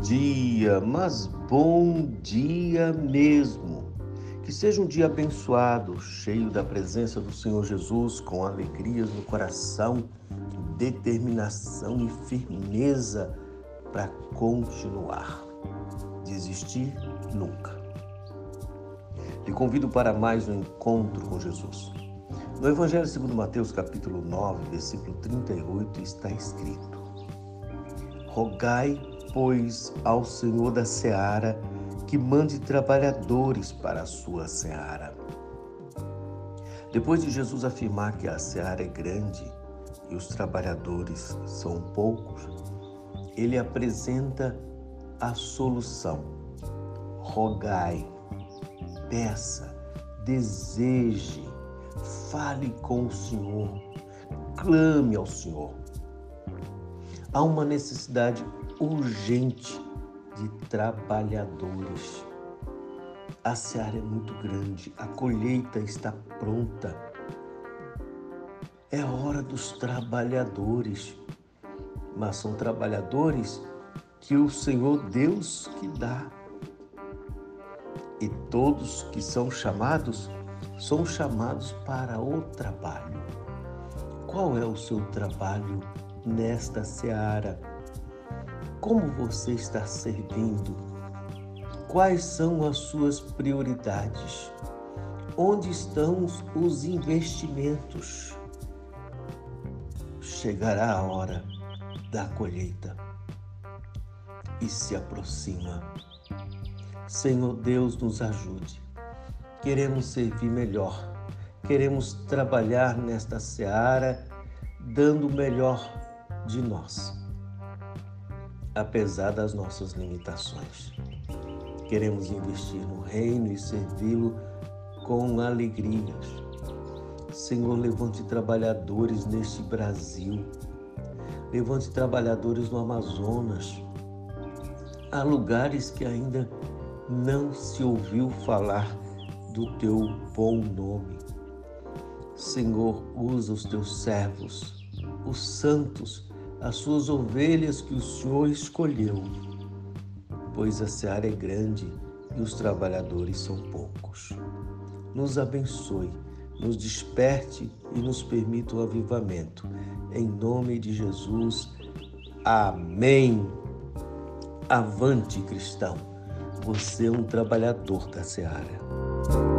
dia, mas bom dia mesmo. Que seja um dia abençoado, cheio da presença do Senhor Jesus, com alegrias no coração, determinação e firmeza para continuar. Desistir nunca. Lhe convido para mais um encontro com Jesus. No Evangelho segundo Mateus, capítulo 9, versículo 38, está escrito: Rogai, pois, ao Senhor da seara que mande trabalhadores para a sua seara. Depois de Jesus afirmar que a seara é grande e os trabalhadores são poucos, ele apresenta a solução. Rogai, peça, deseje, fale com o Senhor, clame ao Senhor. Há uma necessidade urgente de trabalhadores. A seara é muito grande, a colheita está pronta. É hora dos trabalhadores, mas são trabalhadores que o Senhor Deus que dá. E todos que são chamados são chamados para o trabalho. Qual é o seu trabalho nesta seara? Como você está servindo? Quais são as suas prioridades? Onde estão os investimentos? Chegará a hora da colheita e se aproxima. Senhor Deus, nos ajude. Queremos servir melhor, queremos trabalhar nesta seara, dando o melhor de nós, apesar das nossas limitações. Queremos investir no reino e servi-lo com alegrias. Senhor, levante trabalhadores neste Brasil, levante trabalhadores no Amazonas. Há lugares que ainda não se ouviu falar do teu bom nome. Senhor, usa os teus servos, os santos, as suas ovelhas que o Senhor escolheu, pois a seara é grande e os trabalhadores são poucos. Nos abençoe, nos desperte e nos permita o avivamento. Em nome de Jesus. Amém. Avante, cristão. Você é um trabalhador da seara.